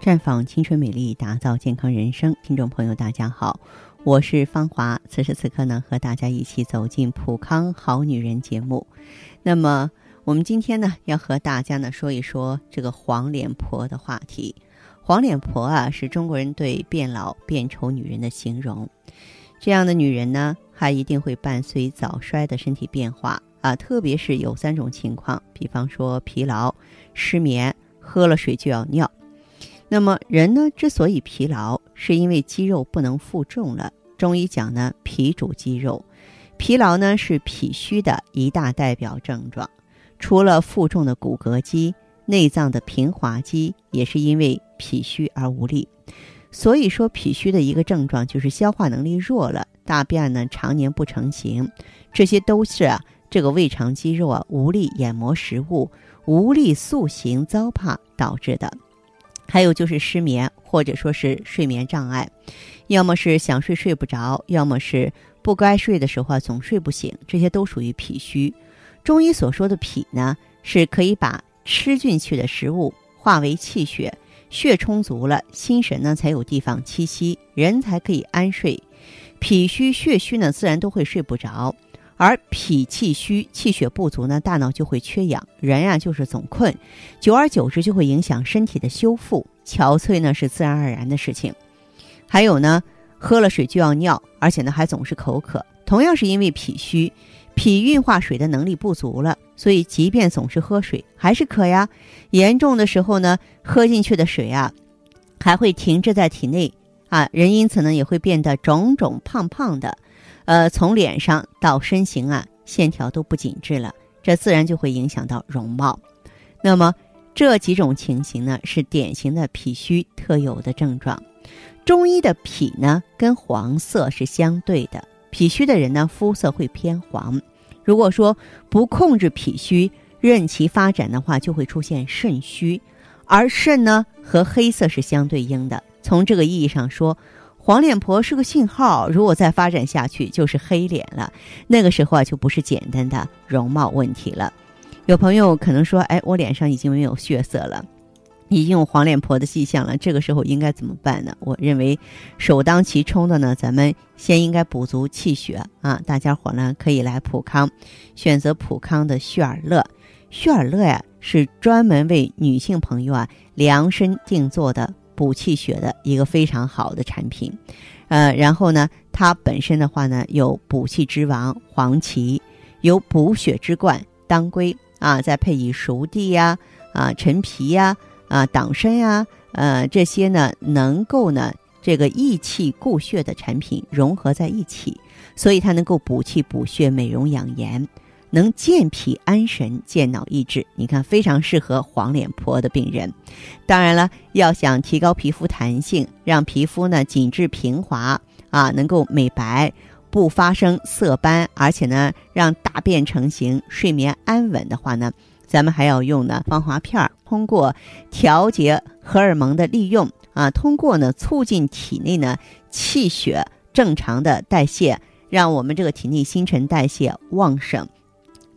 绽放青春美丽，打造健康人生。听众朋友，大家好，我是芳华。此时此刻呢，和大家一起走进普康好女人节目。那么，我们今天呢，要和大家呢说一说这个黄脸婆的话题。黄脸婆啊，是中国人对变老变丑女人的形容。这样的女人呢，还一定会伴随早衰的身体变化啊，特别是有三种情况，比方说疲劳、失眠、喝了水就要尿。那么人呢，之所以疲劳，是因为肌肉不能负重了。中医讲呢，脾主肌肉，疲劳呢是脾虚的一大代表症状。除了负重的骨骼肌，内脏的平滑肌也是因为脾虚而无力。所以说，脾虚的一个症状就是消化能力弱了，大便呢常年不成形，这些都是啊这个胃肠肌肉啊无力研磨食物、无力塑形糟粕导致的。还有就是失眠，或者说是睡眠障碍，要么是想睡睡不着，要么是不该睡的时候总睡不醒，这些都属于脾虚。中医所说的脾呢，是可以把吃进去的食物化为气血，血充足了，心神呢才有地方栖息，人才可以安睡。脾虚血虚呢，自然都会睡不着。而脾气虚、气血不足呢，大脑就会缺氧，人呀就是总困，久而久之就会影响身体的修复。憔悴呢是自然而然的事情。还有呢，喝了水就要尿，而且呢还总是口渴，同样是因为脾虚，脾运化水的能力不足了，所以即便总是喝水，还是渴呀。严重的时候呢，喝进去的水啊，还会停滞在体内啊，人因此呢也会变得肿肿胖胖的。呃，从脸上到身形啊，线条都不紧致了，这自然就会影响到容貌。那么这几种情形呢，是典型的脾虚特有的症状。中医的脾呢，跟黄色是相对的，脾虚的人呢，肤色会偏黄。如果说不控制脾虚，任其发展的话，就会出现肾虚。而肾呢，和黑色是相对应的。从这个意义上说。黄脸婆是个信号，如果再发展下去就是黑脸了。那个时候啊，就不是简单的容貌问题了。有朋友可能说：“哎，我脸上已经没有血色了，已经有黄脸婆的迹象了，这个时候应该怎么办呢？”我认为，首当其冲的呢，咱们先应该补足气血啊！大家伙呢可以来普康，选择普康的旭尔乐。旭尔乐呀，是专门为女性朋友啊量身定做的。补气血的一个非常好的产品，呃，然后呢，它本身的话呢，有补气之王黄芪，有补血之冠当归啊，再配以熟地呀、啊陈皮呀、啊党参呀，呃，这些呢，能够呢这个益气固血的产品融合在一起，所以它能够补气补血、美容养颜。能健脾安神、健脑益智，你看非常适合黄脸婆的病人。当然了，要想提高皮肤弹性，让皮肤呢紧致平滑啊，能够美白，不发生色斑，而且呢让大便成型、睡眠安稳的话呢，咱们还要用呢芳华片儿，通过调节荷尔蒙的利用啊，通过呢促进体内呢气血正常的代谢，让我们这个体内新陈代谢旺盛。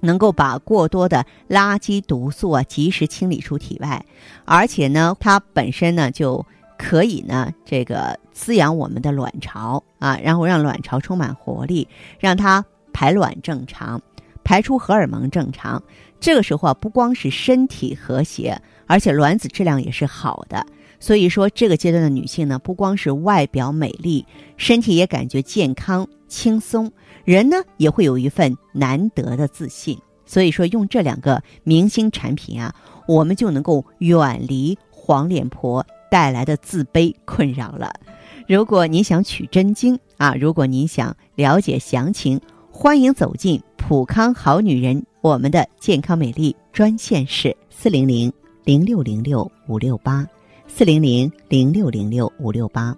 能够把过多的垃圾毒素啊及时清理出体外，而且呢，它本身呢就可以呢这个滋养我们的卵巢啊，然后让卵巢充满活力，让它排卵正常，排出荷尔蒙正常。这个时候啊，不光是身体和谐，而且卵子质量也是好的。所以说，这个阶段的女性呢，不光是外表美丽，身体也感觉健康轻松，人呢也会有一份难得的自信。所以说，用这两个明星产品啊，我们就能够远离黄脸婆带来的自卑困扰了。如果你想取真经啊，如果你想了解详情，欢迎走进普康好女人，我们的健康美丽专线是四零零零六零六五六八。四零零零六零六五六八，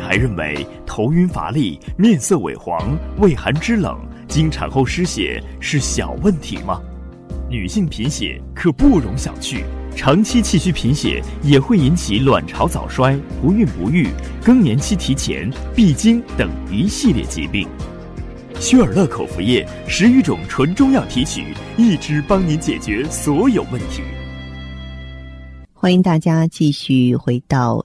还认为头晕乏力、面色萎黄、畏寒肢冷、经产后失血是小问题吗？女性贫血可不容小觑，长期气虚贫血也会引起卵巢早衰、不孕不育、更年期提前、闭经等一系列疾病。薛尔乐口服液十余种纯中药提取，一支帮您解决所有问题。欢迎大家继续回到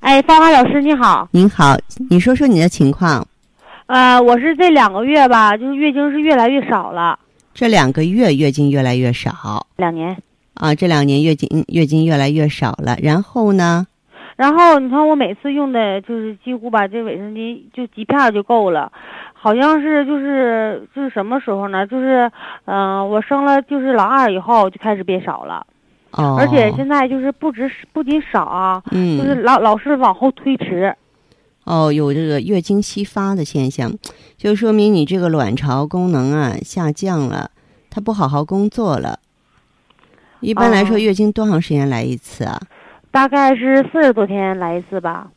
哎，芳华老师你好，您好，你说说你的情况。呃，我是这两个月吧，就是月经是越来越少了。这两个月月经越来越少。两年。啊，这两年月经月经越来越少了，然后呢？然后你看我每次用的就是几乎吧这卫生巾就几片就够了，好像是就是就是什么时候呢？就是嗯，我生了就是老二以后就开始变少了。哦，而且现在就是不止不仅少啊，嗯，就是老老是往后推迟。哦，有这个月经稀发的现象，就说明你这个卵巢功能啊下降了，它不好好工作了。一般来说，月经多长时间来一次啊？大概是四十多天来一次吧。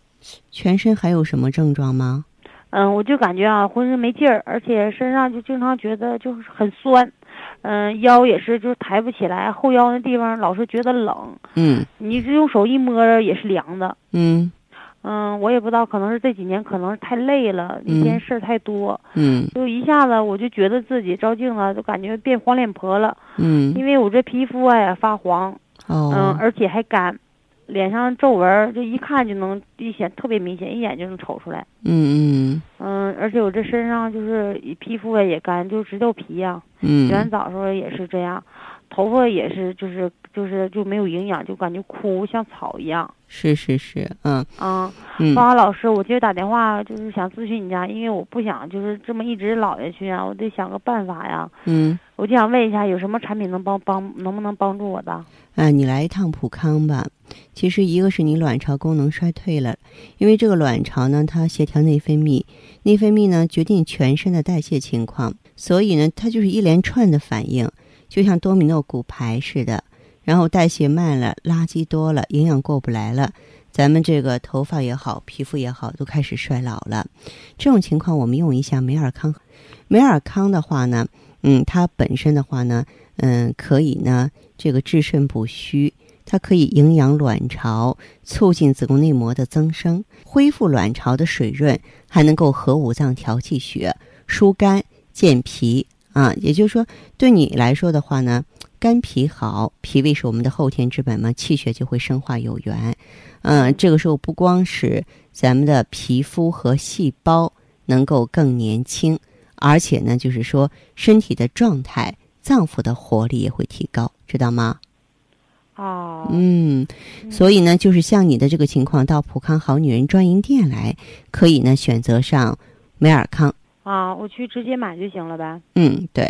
全身还有什么症状吗？嗯，我就感觉啊，浑身没劲儿，而且身上就经常觉得就是很酸。嗯，腰也是，就是抬不起来，后腰那地方老是觉得冷。嗯，你这用手一摸着也是凉的。嗯，嗯，我也不知道，可能是这几年可能是太累了，一天事儿太多。嗯，就一下子我就觉得自己照镜子就感觉变黄脸婆了。嗯，因为我这皮肤啊发黄。哦。嗯，而且还干，脸上皱纹就一看就能一显特别明显，一眼就能瞅出来。嗯嗯。嗯，而且我这身上就是皮肤啊也干，就直掉皮呀。嗯，洗完澡时候也是这样，头发也是，就是就是就没有营养，就感觉枯像草一样。是是是，嗯啊，嗯，芳华老师，我今儿打电话就是想咨询你家，因为我不想就是这么一直老下去啊，我得想个办法呀。嗯，我就想问一下，有什么产品能帮帮，能不能帮助我的？啊，你来一趟普康吧。其实一个是你卵巢功能衰退了，因为这个卵巢呢，它协调内分泌，内分泌呢决定全身的代谢情况。所以呢，它就是一连串的反应，就像多米诺骨牌似的。然后代谢慢了，垃圾多了，营养过不来了，咱们这个头发也好，皮肤也好，都开始衰老了。这种情况，我们用一下美尔康。美尔康的话呢，嗯，它本身的话呢，嗯，可以呢，这个治肾补虚，它可以营养卵巢，促进子宫内膜的增生，恢复卵巢的水润，还能够和五脏调气血，疏肝。健脾啊，也就是说，对你来说的话呢，肝脾好，脾胃是我们的后天之本嘛，气血就会生化有源。嗯，这个时候不光是咱们的皮肤和细胞能够更年轻，而且呢，就是说身体的状态、脏腑的活力也会提高，知道吗？哦，嗯，所以呢，就是像你的这个情况，到普康好女人专营店来，可以呢选择上美尔康。啊，我去直接买就行了呗。嗯，对，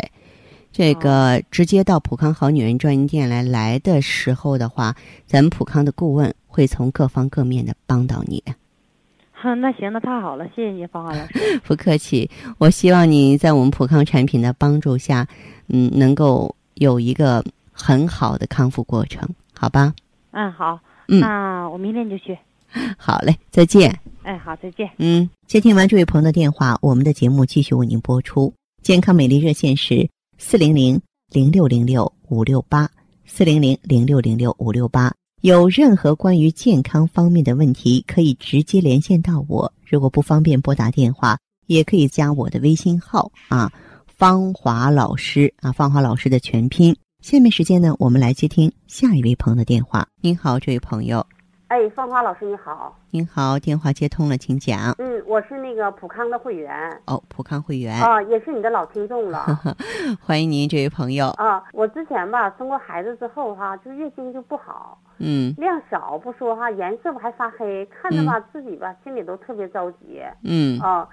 这个直接到普康好女人专营店来来的时候的话，咱们普康的顾问会从各方各面的帮到你。哼，那行，那太好了，谢谢你，方华老师。不客气，我希望你在我们普康产品的帮助下，嗯，能够有一个很好的康复过程，好吧？嗯，好。嗯，那我明天就去。好嘞，再见。哎，好，再见。嗯，接听完这位朋友的电话，我们的节目继续为您播出。健康美丽热线是四零零零六零六五六八四零零零六零六五六八。有任何关于健康方面的问题，可以直接连线到我。如果不方便拨打电话，也可以加我的微信号啊，芳华老师啊，芳华老师的全拼。下面时间呢，我们来接听下一位朋友的电话。您好，这位朋友。哎，芳华老师你好，您好，电话接通了，请讲。嗯，我是那个普康的会员。哦，普康会员啊，也是你的老听众了。欢迎您，这位朋友。啊，我之前吧生过孩子之后哈，就月经就不好，嗯，量少不说哈，颜色吧还发黑，看着吧自己吧心里都特别着急。嗯啊，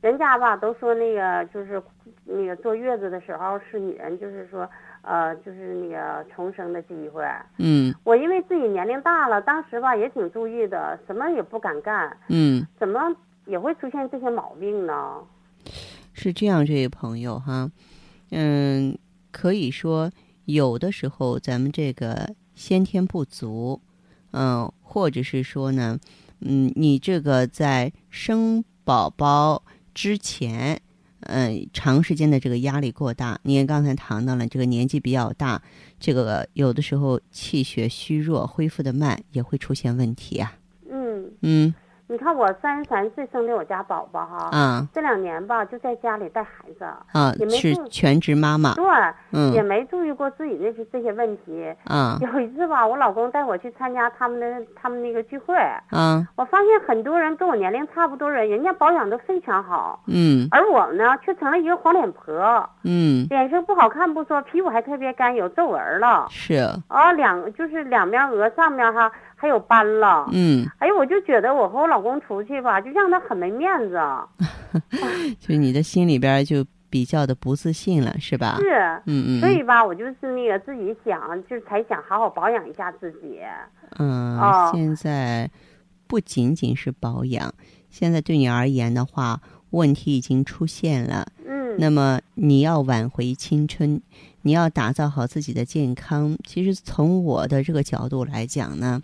人家吧都说那个就是那个坐月子的时候是女人就是说呃就是那个重生的机会。嗯我因为自己年龄大了，当时吧也挺注意的，什么也不敢干，嗯，怎么也会出现这些毛病呢？是这样，这位朋友哈，嗯，可以说有的时候咱们这个先天不足，嗯、或者是说呢，嗯，你这个在生宝宝之前。嗯，长时间的这个压力过大，你也刚才谈到了，这个年纪比较大，这个有的时候气血虚弱，恢复的慢，也会出现问题啊。嗯，嗯你看我三十三岁生的我家宝宝哈，啊这两年吧就在家里带孩子，啊也，没是全职妈妈，对，也嗯没注意过自己的这这些问题。啊有一次吧，我老公带我去参加他们的他们那个聚会，啊我发现很多人跟我年龄差不多人，人家保养都非常好，嗯。而我呢却成了一个黄脸婆，嗯，脸色不好看不说，皮肤还特别干，有皱纹了，是，啊，两就是两边额上面哈还有斑了。嗯，哎呦，我就觉得我和我老公出去吧，就让他很没面子。就你的心里边就比较的不自信了，是吧？是，嗯嗯，所以吧，我就是那个自己想，就是才想好好保养一下自己。嗯，哦现在不仅仅是保养，现在对你而言的话，问题已经出现了。嗯，那么你要挽回青春，你要打造好自己的健康。其实从我的这个角度来讲呢，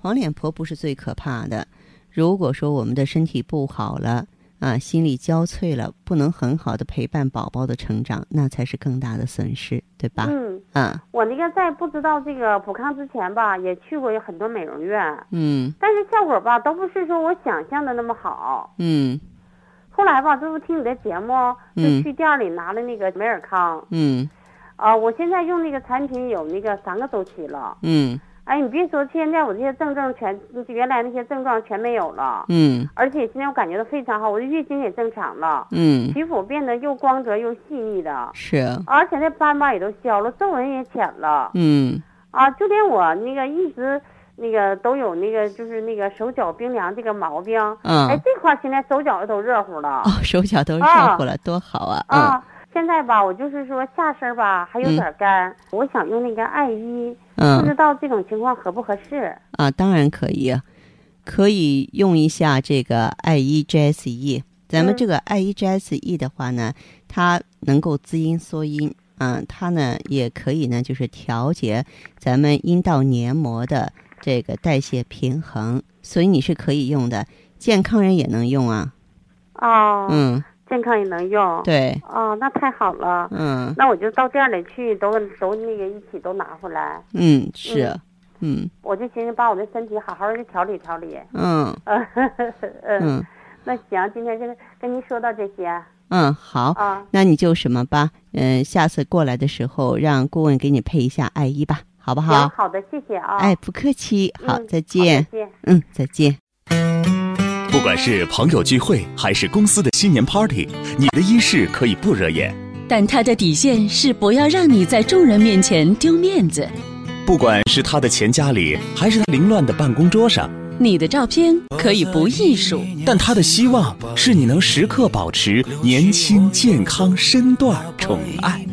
黄脸婆不是最可怕的。如果说我们的身体不好了，啊，心力交瘁了，不能很好的陪伴宝宝的成长，那才是更大的损失，对吧？嗯，啊，我那个在不知道这个普康之前吧，也去过有很多美容院，嗯但是效果吧都不是说我想象的那么好。嗯后来吧，这不听你的节目，就嗯去店里拿了那个美尔康，嗯啊，我现在用那个产品有那个三个周期了。嗯哎，你别说，现在我这些症状全，原来那些症状全没有了，嗯而且现在我感觉到非常好，我的月经也正常了，嗯，皮肤变得又光泽又细腻的，是，而且那斑吧也都消了，皱纹也浅了，嗯啊，就连我那个一直那个都有那个就是那个手脚冰凉这个毛病，嗯哎，这块现在手脚都热乎了哦，手脚都热啊乎了，多好啊！嗯啊。现在吧，我就是说下身吧还有点干，我想用那个艾依，不知嗯道这种情况合不合适？啊，当然可以，可以用一下这个艾依 GSE。咱们嗯这个艾依 GSE 的话呢，它能够滋阴缩阴，嗯，它呢也可以呢，就是调节咱们阴道黏膜的这个代谢平衡，所以你是可以用的，健康人也能用啊。哦，嗯，健康也能用。对，哦，那太好了。嗯那我就到店里去，都都那个一起都拿回来。嗯是，嗯我就寻思把我的身体好好的调理调理。嗯 嗯那行，今天就跟您说到这些嗯，好。啊。那你就什么吧，嗯、下次过来的时候让顾问给你配一下艾依吧，好不行，好？好的，谢谢啊。哎，不客气，好，嗯再见好。再见。嗯，再见。不管是朋友聚会还是公司的新年 party，你的衣饰可以不惹眼。但他的底线是不要让你在众人面前丢面子。不管是他的钱夹里，还是他凌乱的办公桌上，你的照片可以不艺术，但他的希望是你能时刻保持年轻、健康、身段、宠爱。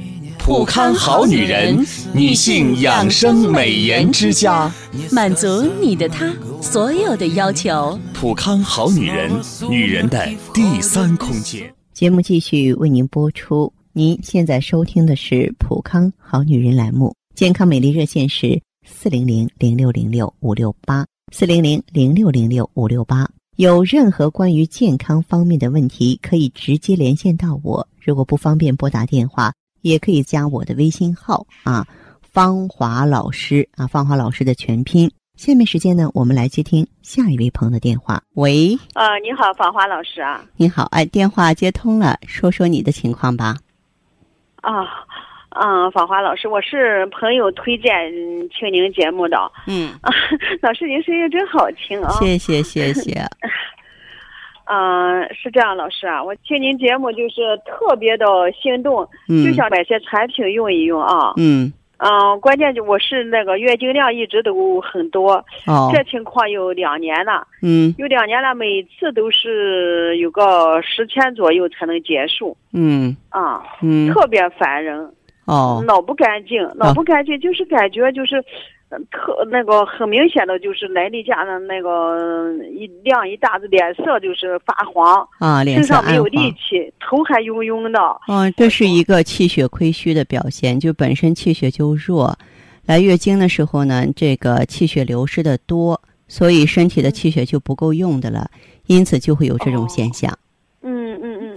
普康好女人，女性养生美颜之家。满足你的她所有的要求。普康好女人，女人的第三空间。节目继续为您播出。您现在收听的是《普康好女人》栏目，健康美丽热线是四零零零六零六五六八四零零零六零六五六八。有任何关于健康方面的问题，可以直接连线到我。如果不方便拨打电话，也可以加我的微信号啊，芳华老师啊，芳华老师的全拼。下面时间呢，我们来接听下一位朋友的电话。喂，呃，你好，芳华老师啊。你好，哎，电话接通了，说说你的情况吧。啊，嗯，芳华老师，我是朋友推荐嗯听您节目的。嗯，啊，老师您声音真好听啊。谢谢谢谢。嗯、是这样，老师啊，我听您节目就是特别的心动，嗯，就想买些产品用一用啊。嗯。嗯，关键就我是那个月经量一直都很多，哦，这情况有两年了，嗯。有两年了，每次都是有个十天左右才能结束嗯。啊，嗯，特别烦人，哦，脑不干净，脑不干净就是感觉就是。呃特那个很明显的就是来例假的那个一亮一大子，脸色就是发黄，啊，脸上没有力。气，头还晕晕的。哦，这是一个气血亏虚的表现，就本身气血就弱，来月经的时候呢，这个气血流失的多，所以身体的气血就不够用的了，因此就会有这种现象。嗯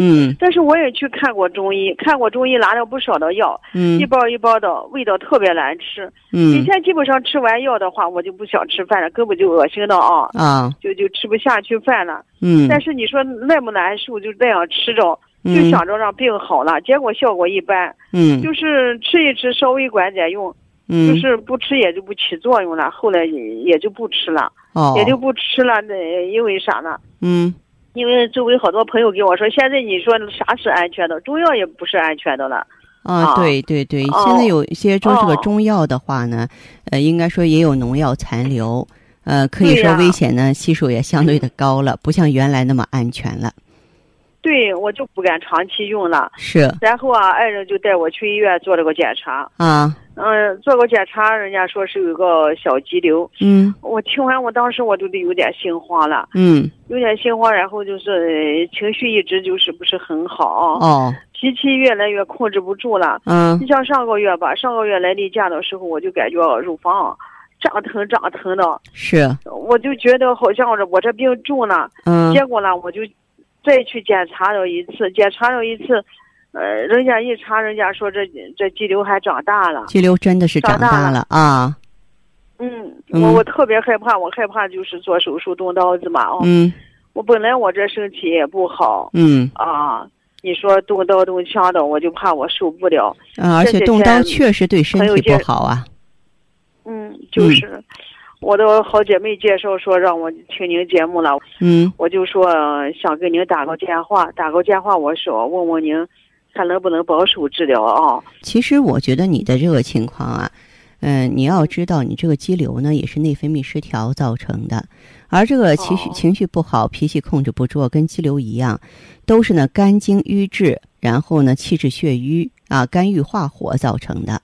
嗯但是我也去看过中医，看过中医拿了不少的药，嗯一包一包的，味道特别难吃。以嗯前基本上吃完药的话，我就不想吃饭了，根本就恶心的啊，啊就就吃不下去饭了。嗯，但是你说那么难受，就那样吃着，就嗯想着让病好了，结果效果一般，嗯就是吃一吃稍微管点用，嗯就是不吃也就不起作用了。后来也也就不吃了，哦也就不吃了。那因为啥呢？嗯因为周围好多朋友给我说，现在你说啥是安全的？中药也不是安全的了。啊，啊对对对，哦现在有一些说这个哦中药的话呢，呃，应该说也有农药残留，呃，可以说危险呢系数也相对的高了，不像原来那么安全了。对，我就不敢长期用了。是然后啊，爱人就带我去医院做了个检查，啊，嗯，做个检查，人家说是有个小肌瘤。嗯我听完，我当时我就得有点心慌了，嗯有点心慌，然后就是呃情绪一直就是不是很好，哦脾气越来越控制不住了。嗯你像上个月吧，上个月来例假的时候，我就感觉乳房胀疼胀疼的，是我就觉得好像我这病重了。嗯结果呢，我就再去检查了一次，检查了一次，呃，人家一查，人家说这这肌瘤还长大了。肌瘤真的是长长大了啊，嗯，嗯我我特别害怕，我害怕就是做手术动刀子嘛。哦，嗯我本来我这身体也不好嗯啊，你说动刀动枪的，我就怕我受不了。啊，而且动刀确实对身体不好啊。嗯，就是。我的好姐妹介绍说让我听您节目了，嗯我就说呃想给您打个电话，打个电话我说问问您，看能不能保守治疗啊？其实我觉得你的这个情况啊，嗯、你要知道，你这个肌瘤呢也是内分泌失调造成的，而这个情绪、哦情绪不好、脾气控制不住，跟肌瘤一样，都是呢肝经瘀滞，然后呢气滞血瘀啊，肝郁化火造成的。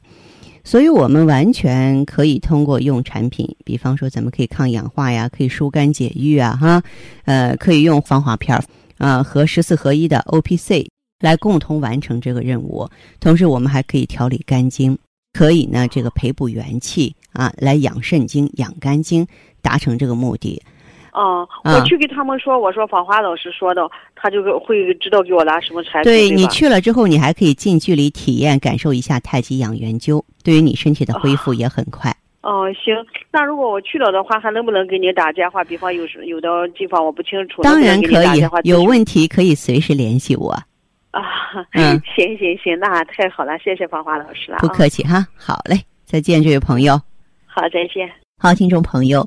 所以我们完全可以通过用产品，比方说咱们可以抗氧化呀，可以疏肝解郁啊，哈，呃，可以用防滑片儿啊和十四合一的 O P C 来共同完成这个任务。同时，我们还可以调理肝经，可以呢这个培补元气啊，来养肾经、养肝经，达成这个目的。啊，啊我去给他们说，我说芳华老师说的，他就会知道给我拿什么产品，对你去了之后，你还可以近距离体验、感受一下太极养元灸，对于你身体的恢复也很快。哦，行，那如果我去了的话，还能不能给您打电话？比方有时有的地方我不清楚，当然可以有问题可以随时联系我。啊，嗯 行行行，那太好了，谢谢芳华老师了，不啊客气哈，好嘞，再见，这位朋友。好，再见。好，听众朋友，